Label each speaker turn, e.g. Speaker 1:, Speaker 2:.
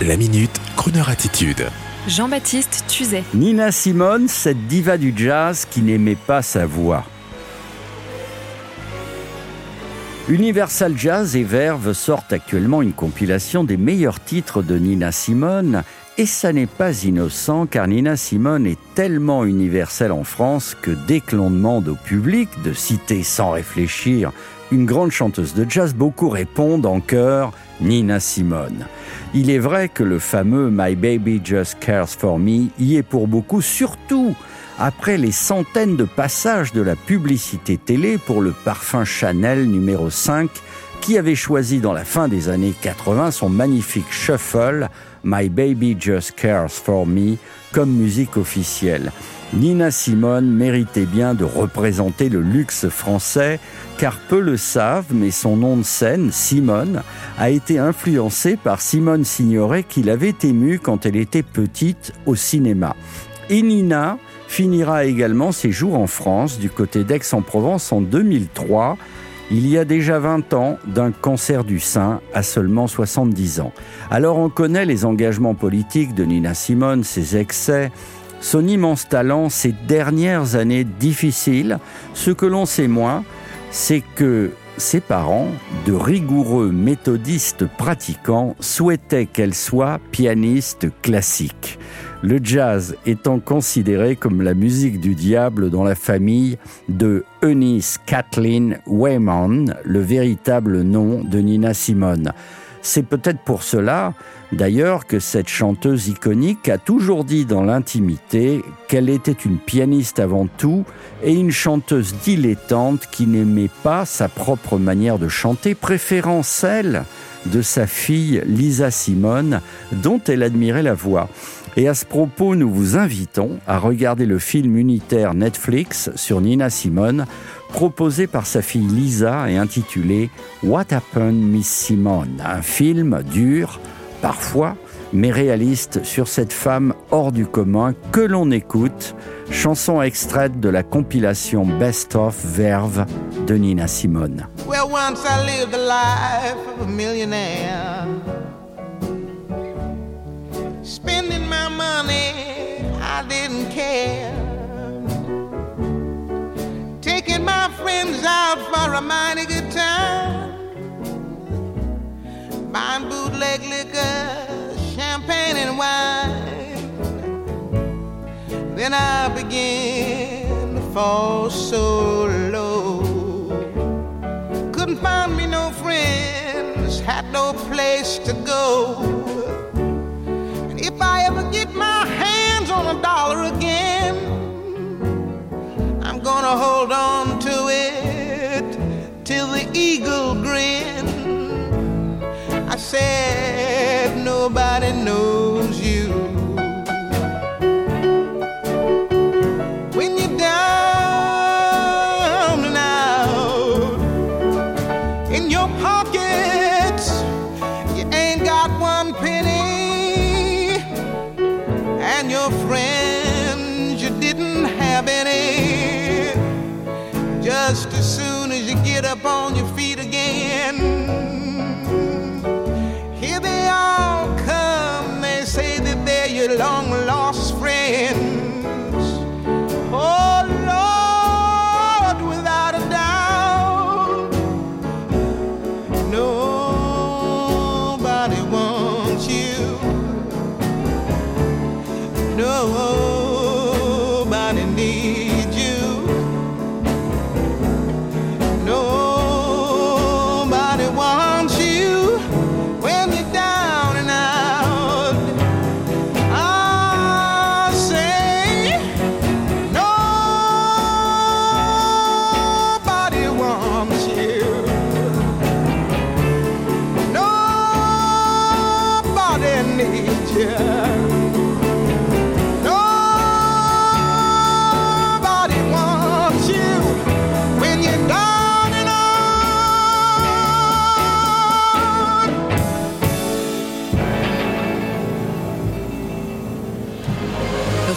Speaker 1: La minute, Kroneur attitude.
Speaker 2: Jean-Baptiste Tuzet.
Speaker 3: Nina Simone, cette diva du jazz qui n'aimait pas sa voix. Universal Jazz et Verve sortent actuellement une compilation des meilleurs titres de Nina Simone. Et ça n'est pas innocent car Nina Simone est tellement universelle en France que dès que l'on demande au public de citer sans réfléchir une grande chanteuse de jazz, beaucoup répondent en chœur Nina Simone. Il est vrai que le fameux My Baby Just Cares for Me y est pour beaucoup, surtout après les centaines de passages de la publicité télé pour le parfum Chanel numéro 5 qui avait choisi dans la fin des années 80 son magnifique shuffle My Baby Just Cares for Me comme musique officielle. Nina Simone méritait bien de représenter le luxe français, car peu le savent, mais son nom de scène, Simone, a été influencé par Simone Signoret qui l'avait émue quand elle était petite au cinéma. Et Nina finira également ses jours en France, du côté d'Aix-en-Provence en 2003, il y a déjà 20 ans, d'un cancer du sein à seulement 70 ans. Alors on connaît les engagements politiques de Nina Simone, ses excès, son immense talent ces dernières années difficiles, ce que l'on sait moins, c'est que ses parents, de rigoureux méthodistes pratiquants, souhaitaient qu'elle soit pianiste classique. Le jazz étant considéré comme la musique du diable dans la famille de Eunice Kathleen Wayman, le véritable nom de Nina Simone. C'est peut-être pour cela, d'ailleurs, que cette chanteuse iconique a toujours dit dans l'intimité qu'elle était une pianiste avant tout et une chanteuse dilettante qui n'aimait pas sa propre manière de chanter, préférant celle de sa fille Lisa Simone, dont elle admirait la voix. Et à ce propos, nous vous invitons à regarder le film unitaire Netflix sur Nina Simone, proposé par sa fille Lisa et intitulé What Happened Miss Simone, un film dur, parfois, mais réaliste sur cette femme hors du commun que l'on écoute, chanson extraite de la compilation Best of Verve de Nina Simone.
Speaker 4: Well, once I lived the life of a millionaire. Spending my money, I didn't care. Friends out for a mighty good time. Buying bootleg liquor, champagne and wine. Then I began to fall so low. Couldn't find me no friends, had no place to go. And if I ever get my hands nobody knows you. When you're down and out in your pockets, you ain't got one penny and your friends you didn't have any. Just as soon as you get up on your oh. oh